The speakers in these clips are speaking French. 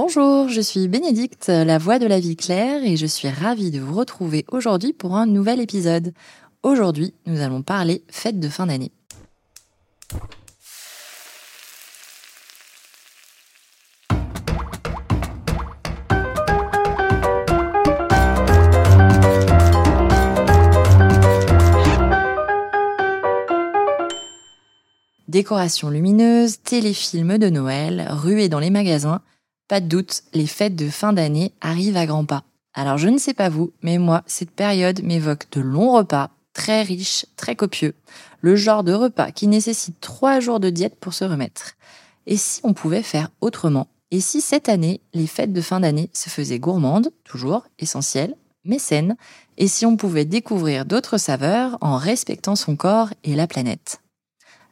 Bonjour, je suis Bénédicte, la voix de la vie claire, et je suis ravie de vous retrouver aujourd'hui pour un nouvel épisode. Aujourd'hui, nous allons parler fête de fin d'année. Décorations lumineuses, téléfilms de Noël, ruées dans les magasins, pas de doute, les fêtes de fin d'année arrivent à grands pas. Alors je ne sais pas vous, mais moi, cette période m'évoque de longs repas, très riches, très copieux. Le genre de repas qui nécessite trois jours de diète pour se remettre. Et si on pouvait faire autrement? Et si cette année, les fêtes de fin d'année se faisaient gourmandes, toujours, essentielles, mais saines? Et si on pouvait découvrir d'autres saveurs en respectant son corps et la planète?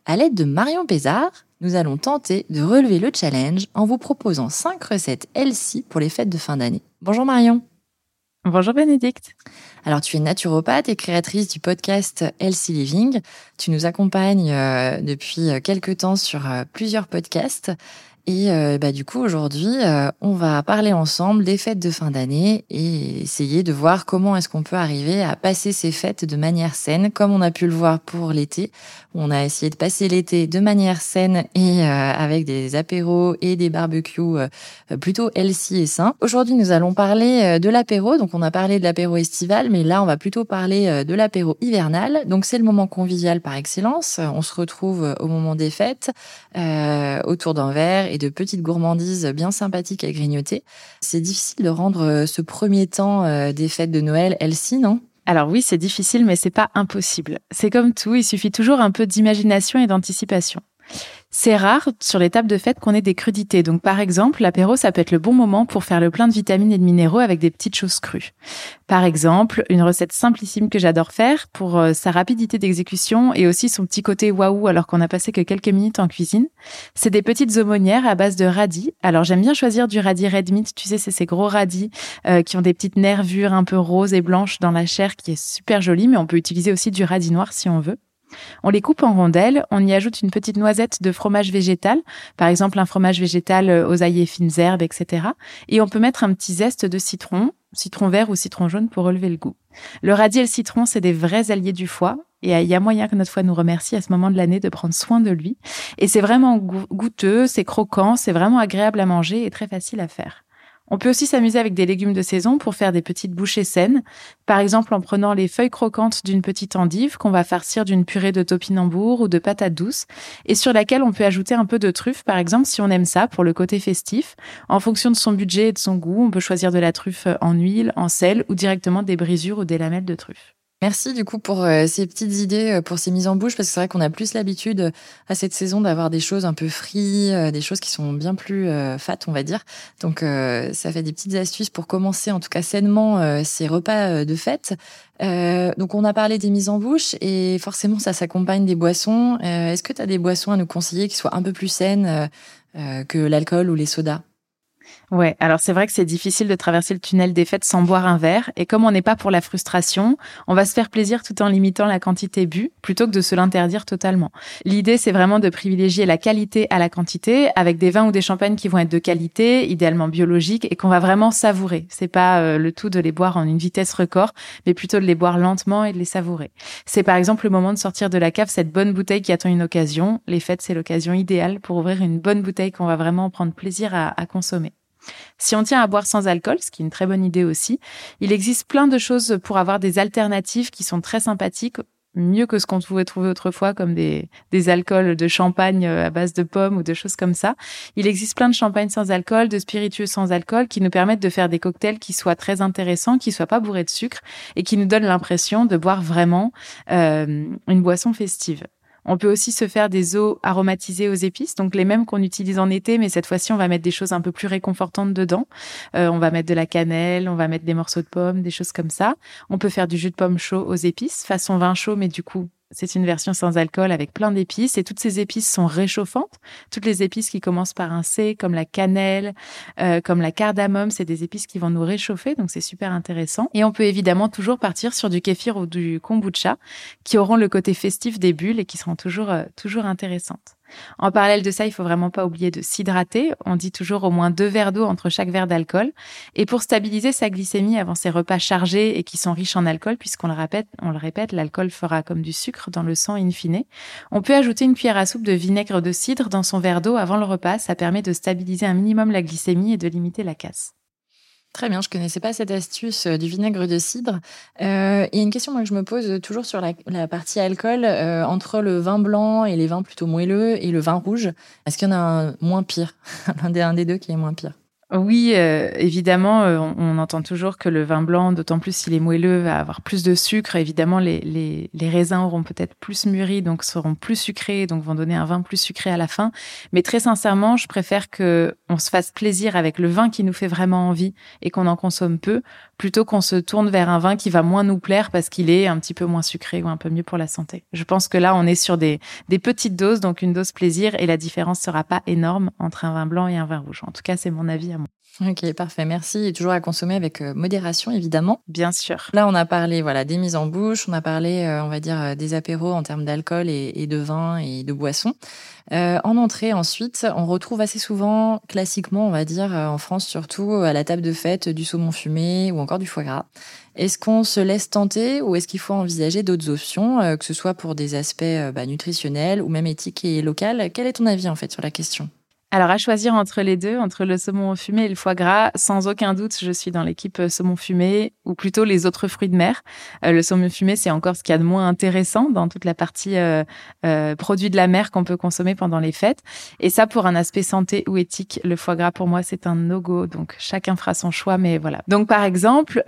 À l'aide de Marion Pézard, nous allons tenter de relever le challenge en vous proposant 5 recettes healthy pour les fêtes de fin d'année. Bonjour Marion. Bonjour Bénédicte. Alors tu es naturopathe et créatrice du podcast Healthy Living. Tu nous accompagnes euh, depuis quelques temps sur euh, plusieurs podcasts et euh, bah, du coup, aujourd'hui, euh, on va parler ensemble des fêtes de fin d'année et essayer de voir comment est-ce qu'on peut arriver à passer ces fêtes de manière saine, comme on a pu le voir pour l'été. On a essayé de passer l'été de manière saine et euh, avec des apéros et des barbecues plutôt healthy et sains. Aujourd'hui, nous allons parler de l'apéro. Donc, on a parlé de l'apéro estival, mais là, on va plutôt parler de l'apéro hivernal. Donc, c'est le moment convivial par excellence. On se retrouve au moment des fêtes autour d'un verre de petites gourmandises bien sympathiques à grignoter. C'est difficile de rendre euh, ce premier temps euh, des fêtes de Noël healthy, non? Alors oui, c'est difficile, mais c'est pas impossible. C'est comme tout, il suffit toujours un peu d'imagination et d'anticipation. C'est rare sur les tables de fête qu'on ait des crudités. Donc, par exemple, l'apéro, ça peut être le bon moment pour faire le plein de vitamines et de minéraux avec des petites choses crues. Par exemple, une recette simplissime que j'adore faire pour euh, sa rapidité d'exécution et aussi son petit côté waouh alors qu'on a passé que quelques minutes en cuisine. C'est des petites aumônières à base de radis. Alors, j'aime bien choisir du radis red meat. Tu sais, c'est ces gros radis euh, qui ont des petites nervures un peu roses et blanches dans la chair qui est super jolie, mais on peut utiliser aussi du radis noir si on veut. On les coupe en rondelles, on y ajoute une petite noisette de fromage végétal, par exemple un fromage végétal euh, aux ail et fines herbes, etc. Et on peut mettre un petit zeste de citron, citron vert ou citron jaune pour relever le goût. Le radis et le citron, c'est des vrais alliés du foie. Et il y a moyen que notre foie nous remercie à ce moment de l'année de prendre soin de lui. Et c'est vraiment goûteux, c'est croquant, c'est vraiment agréable à manger et très facile à faire. On peut aussi s'amuser avec des légumes de saison pour faire des petites bouchées saines. Par exemple, en prenant les feuilles croquantes d'une petite endive qu'on va farcir d'une purée de topinambour ou de patates douces et sur laquelle on peut ajouter un peu de truffe, par exemple, si on aime ça pour le côté festif. En fonction de son budget et de son goût, on peut choisir de la truffe en huile, en sel ou directement des brisures ou des lamelles de truffe. Merci du coup pour euh, ces petites idées, euh, pour ces mises en bouche, parce que c'est vrai qu'on a plus l'habitude euh, à cette saison d'avoir des choses un peu frites, des choses qui sont bien plus fat, on va dire. Donc ça fait des petites astuces pour commencer en tout cas sainement ces repas de fête. donc on a parlé des mises en bouche et forcément ça s'accompagne des boissons. Est-ce que tu as des boissons à nous conseiller qui soient un peu plus saines que l'alcool ou les sodas? Ouais, alors c'est vrai que c'est difficile de traverser le tunnel des fêtes sans boire un verre. Et comme on n'est pas pour la frustration, on va se faire plaisir tout en limitant la quantité bu, plutôt que de se l'interdire totalement. L'idée, c'est vraiment de privilégier la qualité à la quantité, avec des vins ou des champagnes qui vont être de qualité, idéalement biologiques, et qu'on va vraiment savourer. C'est pas euh, le tout de les boire en une vitesse record, mais plutôt de les boire lentement et de les savourer. C'est par exemple le moment de sortir de la cave cette bonne bouteille qui attend une occasion. Les fêtes, c'est l'occasion idéale pour ouvrir une bonne bouteille qu'on va vraiment prendre plaisir à, à consommer. Si on tient à boire sans alcool, ce qui est une très bonne idée aussi, il existe plein de choses pour avoir des alternatives qui sont très sympathiques mieux que ce qu'on pouvait trouver autrefois comme des, alcools de champagne euh, à base de pommes ou de choses comme ça. Il existe plein de champagnes sans alcool, de spiritueux sans alcool qui nous permettent de faire des cocktails qui soient très intéressants, qui soient pas bourrés de sucre et qui nous donnent l'impression de boire vraiment euh, une boisson festive. On peut aussi se faire des eaux aromatisées aux épices, donc les mêmes qu'on utilise en été, mais cette fois-ci, on va mettre des choses un peu plus réconfortantes dedans. Euh, on va mettre de la cannelle, on va mettre des morceaux de pommes, des choses comme ça. On peut faire du jus de pomme chaud aux épices, façon vin chaud, mais du coup c'est une version sans alcool avec plein d'épices et toutes ces épices sont réchauffantes. Toutes les épices qui commencent par un C, comme la cannelle, euh, comme la cardamome, c'est des épices qui vont nous réchauffer, donc c'est super intéressant. Et on peut évidemment toujours partir sur du kéfir ou du kombucha, qui auront le côté festif des bulles et qui seront toujours euh, toujours intéressantes. En parallèle de ça, il faut vraiment pas oublier de s'hydrater. On dit toujours au moins deux verres d'eau entre chaque verre d'alcool. Et pour stabiliser sa glycémie avant ces repas chargés et qui sont riches en alcool, puisqu'on le répète, on le répète, l'alcool fera comme du sucre dans le sang in fine. On peut ajouter une cuillère à soupe de vinaigre de cidre dans son verre d'eau avant le repas. Ça permet de stabiliser un minimum la glycémie et de limiter la casse. Très bien, je connaissais pas cette astuce euh, du vinaigre de cidre. Euh, il y a une question que je me pose euh, toujours sur la, partie alcool entre le vin blanc et les vins plutôt moelleux et le vin rouge. Est-ce qu'il y en a un moins pire, un des, un des deux qui est moins pire oui, euh, évidemment, euh, on, entend toujours que le vin blanc, d'autant plus s'il est moelleux, va avoir plus de sucre. Évidemment, les, les, les raisins auront peut-être plus mûri, donc seront plus sucrés, donc vont donner un vin plus sucré à la fin. Mais très sincèrement, je préfère que on se fasse plaisir avec le vin qui nous fait vraiment envie et qu'on en consomme peu, plutôt qu'on se tourne vers un vin qui va moins nous plaire parce qu'il est un petit peu moins sucré ou un peu mieux pour la santé. Je pense que là, on est sur des, des petites doses, donc une dose plaisir, et la différence sera pas énorme entre un vin blanc et un vin rouge. En tout cas, c'est mon avis Ok, parfait, merci. Et toujours à consommer avec euh, modération, évidemment. Bien sûr. Là, on a parlé voilà des mises en bouche, on a parlé, euh, on va dire, euh, des apéros en termes d'alcool et, de vin et de boissons. en entrée, ensuite, on retrouve assez souvent, classiquement, on va dire, en France surtout, à la table de fête, du saumon fumé ou encore du foie gras. Est-ce qu'on se laisse tenter ou est-ce qu'il faut envisager d'autres options, que ce soit pour des aspects bah, nutritionnels ou même éthiques et locales? Quel est ton avis en fait sur la question? Alors, à choisir entre les deux, entre le saumon fumé et le foie gras, sans aucun doute, je suis dans l'équipe euh, saumon fumé ou plutôt les autres fruits de mer. Euh, le saumon fumé, c'est encore ce qu'il y a de moins intéressant dans toute la partie euh, euh produits de la mer qu'on peut consommer pendant les fêtes. Et ça, pour un aspect santé ou éthique, le foie gras, pour moi, c'est un no-go. Donc, chacun fera son choix, mais voilà. Donc, par exemple,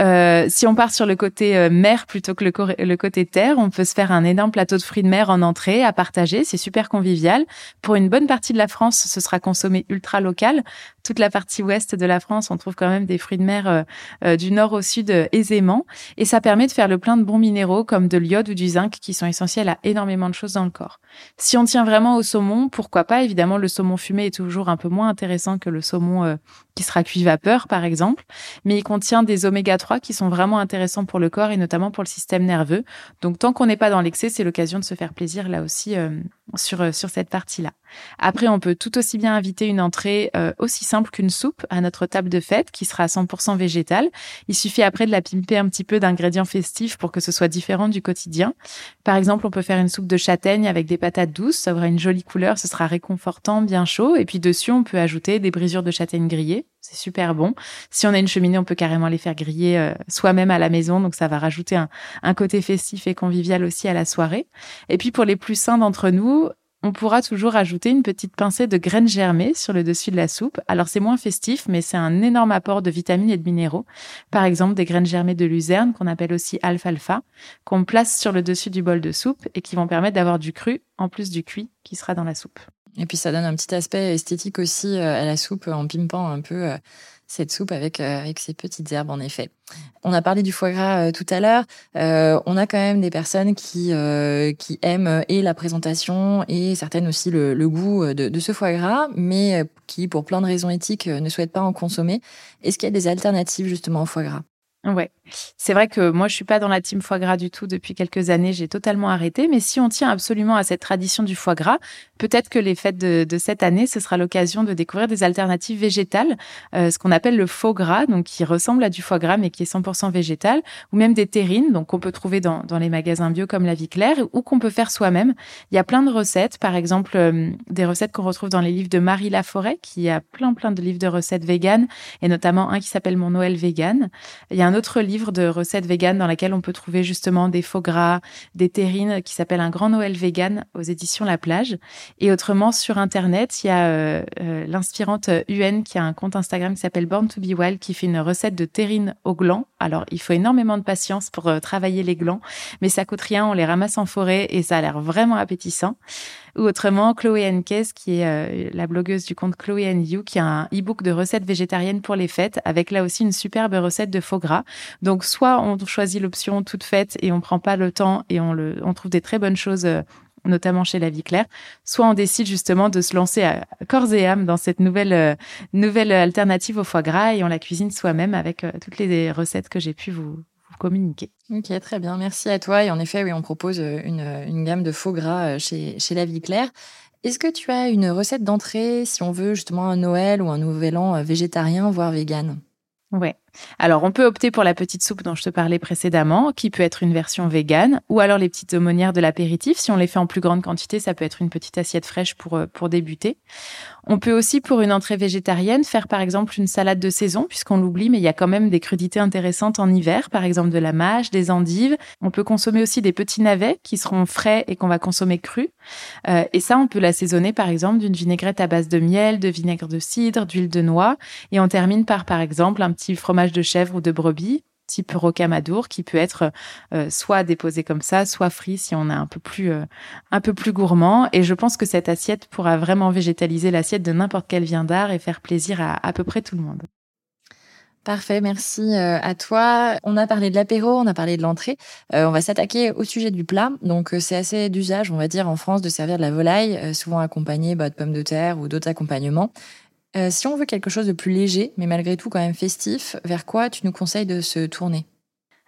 si on part sur le côté mer plutôt que le, le côté terre, on peut se faire un énorme plateau de fruits de mer en entrée à partager. C'est super convivial. Pour une bonne partie de la France, ce sera consommer ultra local. Toute la partie ouest de la France, on trouve quand même des fruits de mer euh, euh, du nord au sud euh, aisément. Et ça permet de faire le plein de bons minéraux comme de l'iode ou du zinc qui sont essentiels à énormément de choses dans le corps. Si on tient vraiment au saumon, pourquoi pas? Évidemment, le saumon fumé est toujours un peu moins intéressant que le saumon qui sera cuit vapeur, par exemple. Mais il contient des oméga 3 qui sont vraiment intéressants pour le corps et notamment pour le système nerveux. Donc, tant qu'on n'est pas dans l'excès, c'est l'occasion de se faire plaisir là aussi sur, sur cette partie-là. Après, on peut tout aussi bien inviter une entrée euh, aussi simple qu'une soupe à notre table de fête qui sera 100% végétale. Il suffit après de la pimper un petit peu d'ingrédients festifs pour que ce soit différent du quotidien. Par exemple, on peut faire une soupe de châtaigne avec des patates douces. Ça aura une jolie couleur, ce sera réconfortant, bien chaud. Et puis dessus, on peut ajouter des brisures de châtaigne grillées. C'est super bon. Si on a une cheminée, on peut carrément les faire griller euh, soi-même à la maison. Donc ça va rajouter un, un côté festif et convivial aussi à la soirée. Et puis pour les plus sains d'entre nous, on pourra toujours ajouter une petite pincée de graines germées sur le dessus de la soupe. Alors c'est moins festif, mais c'est un énorme apport de vitamines et de minéraux. Par exemple, des graines germées de luzerne, qu'on appelle aussi alfalfa, qu'on place sur le dessus du bol de soupe et qui vont permettre d'avoir du cru en plus du cuit qui sera dans la soupe. Et puis ça donne un petit aspect esthétique aussi euh, à la soupe en pimpant un peu euh, cette soupe avec, euh, avec ces petites herbes, en effet. On a parlé du foie gras tout à l'heure. On a quand même des personnes qui, qui aiment et la présentation et certaines aussi le, le goût de, de, ce foie gras, mais qui, pour plein de raisons éthiques, ne souhaitent pas en consommer. Est-ce qu'il y a des alternatives justement au foie gras? Ouais, c'est vrai que moi je suis pas dans la team foie gras du tout depuis quelques années, j'ai totalement arrêté. Mais si on tient absolument à cette tradition du foie gras, peut-être que les fêtes de, cette année, ce sera l'occasion de découvrir des alternatives végétales, euh, ce qu'on appelle le faux gras, donc qui ressemble à du foie gras mais qui est 100% végétal, ou même des terrines, donc qu'on peut trouver dans, dans les magasins bio comme La Vie Claire, ou qu'on peut faire soi-même. Il y a plein de recettes, par exemple euh, des recettes qu'on retrouve dans les livres de Marie Laforêt, qui a plein plein de livres de recettes véganes, et notamment un qui s'appelle Mon Noël vegan. Il y a un autre livre de recettes véganes dans lequel on peut trouver justement des faux gras, des terrines qui s'appelle Un grand Noël vegan aux éditions La Plage. Et autrement, sur Internet, il y a euh, euh, l'inspirante UN qui a un compte Instagram qui s'appelle Born to be Well qui fait une recette de terrines au gland. Alors, il faut énormément de patience pour euh, travailler les glands, mais ça coûte rien, on les ramasse en forêt et ça a l'air vraiment appétissant. Ou autrement, Chloé Nkes, qui est euh, la blogueuse du compte Chloé You, qui a un e-book de recettes végétariennes pour les fêtes, avec là aussi une superbe recette de faux gras. Donc, soit on choisit l'option toute faite et on prend pas le temps et on, le, on trouve des très bonnes choses euh, notamment chez La Vie Claire, soit on décide justement de se lancer à corps et âme dans cette nouvelle euh, nouvelle alternative au foie gras et on la cuisine soi-même avec toutes les recettes que j'ai pu vous, communiquer. Ok, très bien. Merci à toi. Et en effet, oui, on propose euh, une, une gamme de faux gras euh, chez, chez La Vie Claire. Est-ce que tu as une recette d'entrée si on veut justement un Noël ou un Nouvel An végétarien, voire vegan Ouais. Alors, on peut opter pour la petite soupe dont je te parlais précédemment, qui peut être une version végane, ou alors les petites aumônières de l'apéritif. Si on les fait en plus grande quantité, ça peut être une petite assiette fraîche pour, euh, pour débuter. On peut aussi, pour une entrée végétarienne, faire par exemple une salade de saison, puisqu'on l'oublie, mais il y a quand même des crudités intéressantes en hiver, par exemple de la mâche, des endives. On peut consommer aussi des petits navets qui seront frais et qu'on va consommer crus. Euh, et ça, on peut l'assaisonner par exemple d'une vinaigrette à base de miel, de vinaigre de cidre, d'huile de noix. Et on termine par par exemple un petit fromage de chèvre ou de brebis type rocamadour qui peut être euh, soit déposé comme ça, soit frit si on a un peu plus euh, un peu plus gourmand. Et je pense que cette assiette pourra vraiment végétaliser l'assiette de n'importe quel viandard et faire plaisir à à peu près tout le monde. Parfait, merci euh, à toi. On a parlé de l'apéro, on a parlé de l'entrée. on va s'attaquer au sujet du plat. Donc c'est assez d'usage, on va dire, en France de servir de la volaille, souvent accompagnée bah, de pommes de terre ou d'autres accompagnements. Euh, si on veut quelque chose de plus léger, mais malgré tout quand même festif, vers quoi tu nous conseilles de se tourner?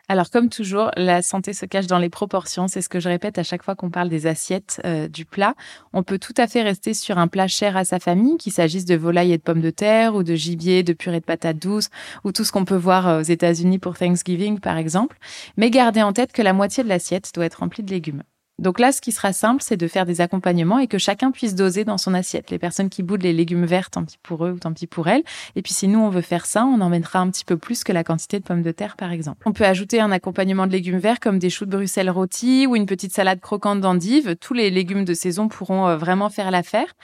Alors comme toujours, la santé se cache dans les proportions. C'est ce que je répète à chaque fois qu'on parle des assiettes euh, du plat. On peut tout à fait rester sur un plat cher à sa famille, qu'il s'agisse de volaille et de pommes de terre, ou de gibier, de purée de patates douces, ou tout ce qu'on peut voir euh, aux États-Unis pour Thanksgiving par exemple. Mais gardez en tête que la moitié de l'assiette doit être remplie de légumes. Donc là, ce qui sera simple, c'est de faire des accompagnements et que chacun puisse doser dans son assiette. Les personnes qui boudent les légumes verts, tant pis pour eux ou tant pis pour elles. Et puis si nous, on veut faire ça, on en mettra un petit peu plus que la quantité de pommes de terre, par exemple. On peut ajouter un accompagnement de légumes verts comme des choux de Bruxelles rôtis ou une petite salade croquante d'endives. Tous les légumes de saison pourront euh, vraiment faire l'affaire.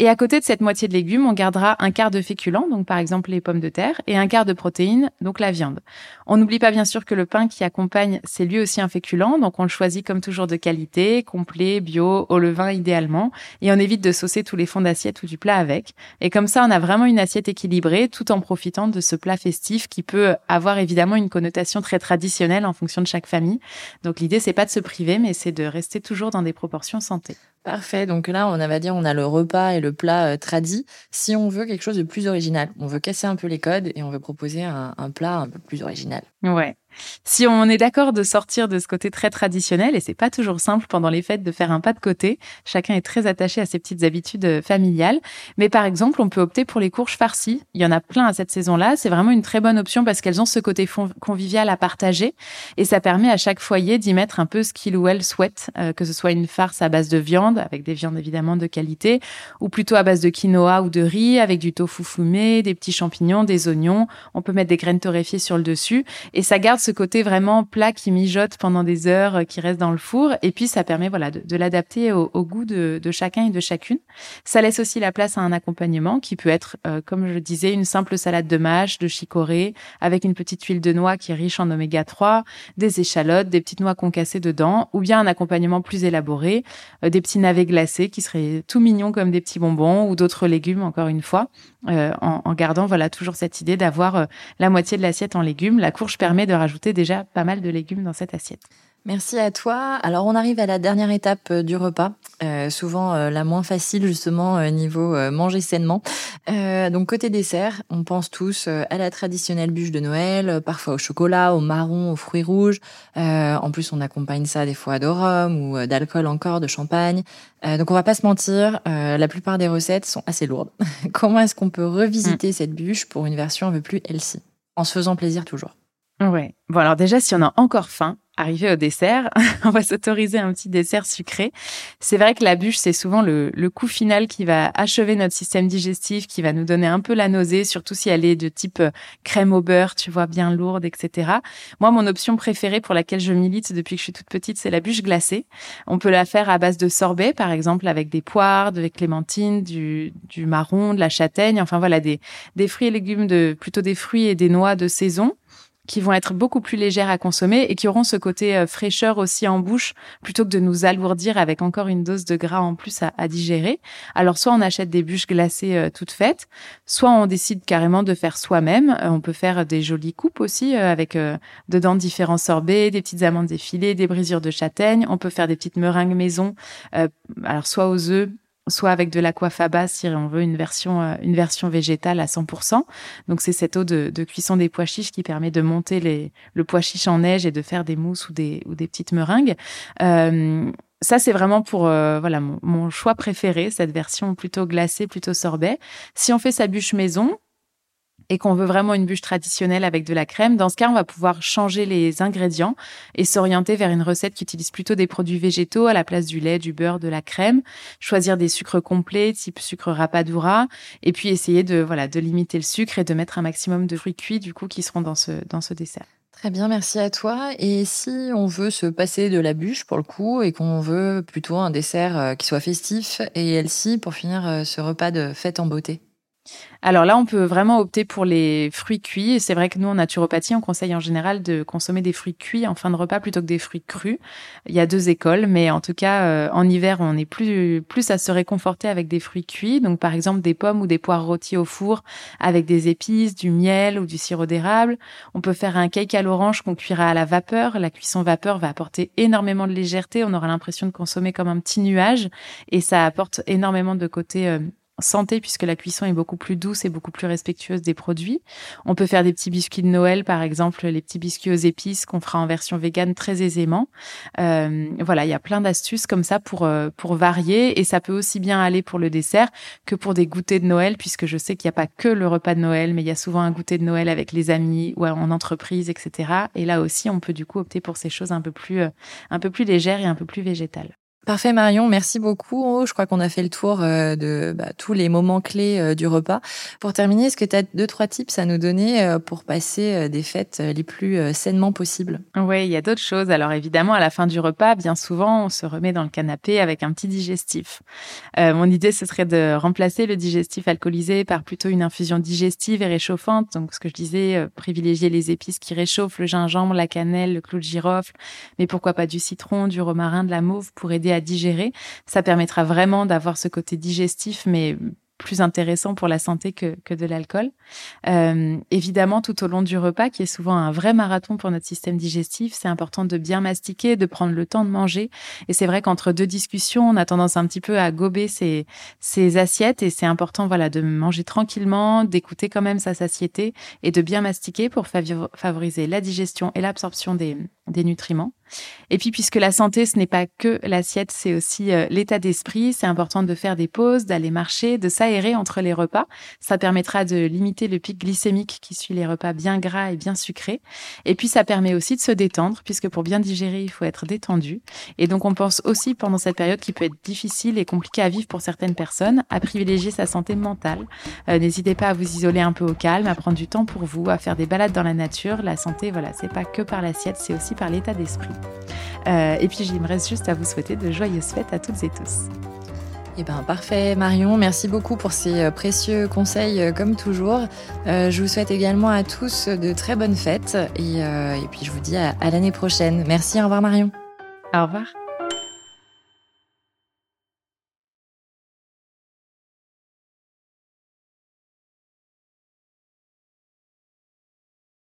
Et à côté de cette moitié de légumes, on gardera un quart de féculents, donc par exemple les pommes de terre, et un quart de protéines, donc la viande. On n'oublie pas bien sûr que le pain qui accompagne, c'est lui aussi un féculent, donc on le choisit comme toujours de qualité, complet, bio, au levain idéalement, et on évite de saucer tous les fonds d'assiette ou du plat avec. Et comme ça, on a vraiment une assiette équilibrée, tout en profitant de ce plat festif qui peut avoir évidemment une connotation très traditionnelle en fonction de chaque famille. Donc l'idée, c'est pas de se priver, mais c'est de rester toujours dans des proportions santé. Parfait. Donc là, on va dire, on a le repas et le plat euh, tradit. Si on veut quelque chose de plus original, on veut casser un peu les codes et on veut proposer un, plat un peu plus original. Ouais. Si on est d'accord de sortir de ce côté très traditionnel, et c'est pas toujours simple pendant les fêtes de faire un pas de côté, chacun est très attaché à ses petites habitudes euh, familiales. Mais par exemple, on peut opter pour les courges farcies. Il y en a plein à cette saison-là. C'est vraiment une très bonne option parce qu'elles ont ce côté convivial à partager et ça permet à chaque foyer d'y mettre un peu ce qu'il ou elle souhaite, euh, que ce soit une farce à base de viande, avec des viandes évidemment de qualité, ou plutôt à base de quinoa ou de riz, avec du tofu fumé, des petits champignons, des oignons. On peut mettre des graines torréfiées sur le dessus et ça garde ce côté vraiment plat qui mijote pendant des heures, euh, qui reste dans le four. Et puis, ça permet voilà de, l'adapter au, goût de, chacun et de chacune. Ça laisse aussi la place à un accompagnement qui peut être, euh, comme je disais, une simple salade de mâche, de chicorée, avec une petite huile de noix qui est riche en oméga 3, des échalotes, des petites noix concassées dedans, ou bien un accompagnement plus élaboré, euh, des petits navets glacés qui seraient tout mignons comme des petits bonbons, ou d'autres légumes, encore une fois, en, en, gardant voilà toujours cette idée d'avoir la moitié de l'assiette en légumes. La courge permet de rajouter déjà pas mal de légumes dans cette assiette. Merci à toi. Alors on arrive à la dernière étape euh, du repas, euh, souvent euh, la moins facile justement niveau manger sainement. donc côté dessert, on pense tous à la traditionnelle bûche de Noël, parfois au chocolat, au marron, aux fruits rouges. en plus on accompagne ça des fois de rhum ou d'alcool encore, de champagne. donc on va pas se mentir, la plupart des recettes sont assez lourdes. Comment est-ce qu'on peut revisiter mm. cette bûche pour une version un peu plus healthy, en se faisant plaisir toujours Ouais. Bon, alors déjà, si on a encore faim, arrivé au dessert, on va s'autoriser un petit dessert sucré. C'est vrai que la bûche, c'est souvent le, le, coup final qui va achever notre système digestif, qui va nous donner un peu la nausée, surtout si elle est de type euh, crème au beurre, tu vois, bien lourde, etc. Moi, mon option préférée pour laquelle je milite depuis que je suis toute petite, c'est la bûche glacée. On peut la faire à base de sorbet, par exemple, avec des poires, des clémentines, du, du marron, de la châtaigne, enfin voilà, des, des fruits et légumes de, plutôt des fruits et des noix de saison qui vont être beaucoup plus légères à consommer et qui auront ce côté euh, fraîcheur aussi en bouche plutôt que de nous alourdir avec encore une dose de gras en plus à, digérer. Alors soit on achète des bûches glacées euh, toutes faites, soit on décide carrément de faire soi-même. Euh, on peut faire des jolies coupes aussi avec dedans différents sorbets, des petites amandes effilées, des brisures de châtaigne. On peut faire des petites meringues maison, alors soit aux œufs soit avec de l'aquafaba si on veut une version euh, une version végétale à 100%. Donc c'est cette eau de, cuisson des pois chiches qui permet de monter les, le pois chiche en neige et de faire des mousses ou des ou des petites meringues. Euh, ça, c'est vraiment pour voilà mon, mon, choix préféré, cette version plutôt glacée, plutôt sorbet. Si on fait sa bûche maison, et qu'on veut vraiment une bûche traditionnelle avec de la crème, dans ce cas, on va pouvoir changer les ingrédients et s'orienter vers une recette qui utilise plutôt des produits végétaux à la place du lait, du beurre, de la crème, choisir des sucres complets type sucre rapadura et puis essayer de voilà, de limiter le sucre et de mettre un maximum de fruits cuits du coup qui seront dans ce dans ce dessert. Très bien, merci à toi. Et si on veut se passer de la bûche pour le coup et qu'on veut plutôt un dessert euh, qui soit festif et healthy pour finir euh, ce repas de fête en beauté? Alors là, on peut vraiment opter pour les fruits cuits. Et c'est vrai que nous, en naturopathie, on conseille en général de consommer des fruits cuits en fin de repas plutôt que des fruits crus. Il y a deux écoles, mais en tout cas, euh, en hiver, on est plus, plus à se réconforter avec des fruits cuits. Donc, par exemple, des pommes ou des poires rôties au four avec des épices, du miel ou du sirop d'érable. On peut faire un cake à l'orange qu'on cuira à la vapeur. La cuisson vapeur va apporter énormément de légèreté. On aura l'impression de consommer comme un petit nuage et ça apporte énormément de côté euh, santé puisque la cuisson est beaucoup plus douce et beaucoup plus respectueuse des produits. On peut faire des petits biscuits de Noël, par exemple les petits biscuits aux épices qu'on fera en version végane très aisément. Euh, voilà, il y a plein d'astuces comme ça pour euh, pour varier et ça peut aussi bien aller pour le dessert que pour des goûters de Noël puisque je sais qu'il n'y a pas que le repas de Noël, mais il y a souvent un goûter de Noël avec les amis ou en entreprise, etc. Et là aussi, on peut du coup opter pour ces choses un peu plus euh, un peu plus légères et un peu plus végétales. Parfait Marion, merci beaucoup. Oh, je crois qu'on a fait le tour euh, de bah, tous les moments clés euh, du repas. Pour terminer, est-ce que tu as deux trois tips à nous donner euh, pour passer des fêtes les plus sainement possibles? Oui, il y a d'autres choses. Alors évidemment, à la fin du repas, bien souvent, on se remet dans le canapé avec un petit digestif. mon idée, ce serait de remplacer le digestif alcoolisé par plutôt une infusion digestive et réchauffante. Donc ce que je disais, privilégier les épices qui réchauffent, le gingembre, la cannelle, le clou de girofle, mais pourquoi pas du citron, du romarin, de la mauve pour aider à digérer. Ça permettra vraiment d'avoir ce côté digestif, mais plus intéressant pour la santé que, que de l'alcool. Euh, évidemment, tout au long du repas, qui est souvent un vrai marathon pour notre système digestif, c'est important de bien mastiquer, de prendre le temps de manger. Et c'est vrai qu'entre deux discussions, on a tendance un petit peu à gober ses, assiettes et c'est important voilà, de manger tranquillement, d'écouter quand même sa satiété et de bien mastiquer pour favoriser la digestion et l'absorption des nutriments. Et puis, puisque la santé, ce n'est pas que l'assiette, c'est aussi euh, l'état d'esprit, c'est important de faire des pauses, d'aller marcher, de s'aérer entre les repas. Ça permettra de limiter le pic glycémique qui suit les repas bien gras et bien sucrés. Et puis, ça permet aussi de se détendre, puisque pour bien digérer, il faut être détendu. Et donc, on pense aussi pendant cette période qui peut être difficile et compliquée à vivre pour certaines personnes, à privilégier sa santé mentale. Euh, n'hésitez pas à vous isoler un peu au calme, à prendre du temps pour vous, à faire des balades dans la nature. La santé, voilà, c'est pas que par l'assiette, c'est aussi par l'état d'esprit. Euh, et puis, il me reste juste à vous souhaiter de joyeuses fêtes à toutes et tous. Eh ben parfait Marion, merci beaucoup pour ces euh, précieux conseils euh, comme toujours. je vous souhaite également à tous de très bonnes fêtes et, puis je vous dis à l'année prochaine. Merci, au revoir Marion. Au revoir.